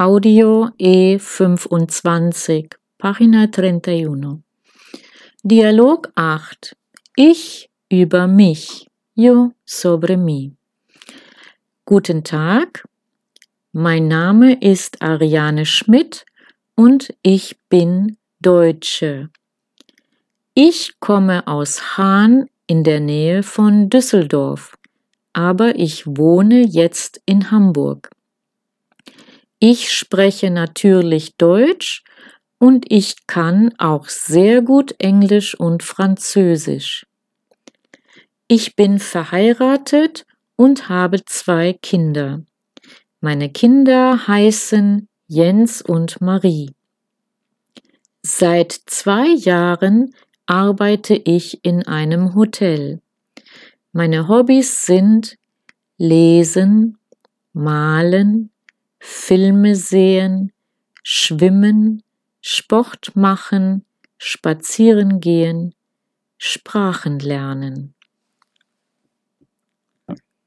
Audio E25, Pagina 31. Dialog 8. Ich über mich. Yo sobre mí. Guten Tag. Mein Name ist Ariane Schmidt und ich bin Deutsche. Ich komme aus Hahn in der Nähe von Düsseldorf, aber ich wohne jetzt in Hamburg. Ich spreche natürlich Deutsch und ich kann auch sehr gut Englisch und Französisch. Ich bin verheiratet und habe zwei Kinder. Meine Kinder heißen Jens und Marie. Seit zwei Jahren arbeite ich in einem Hotel. Meine Hobbys sind Lesen, Malen, Filme sehen, schwimmen, Sport machen, spazieren gehen, Sprachen lernen.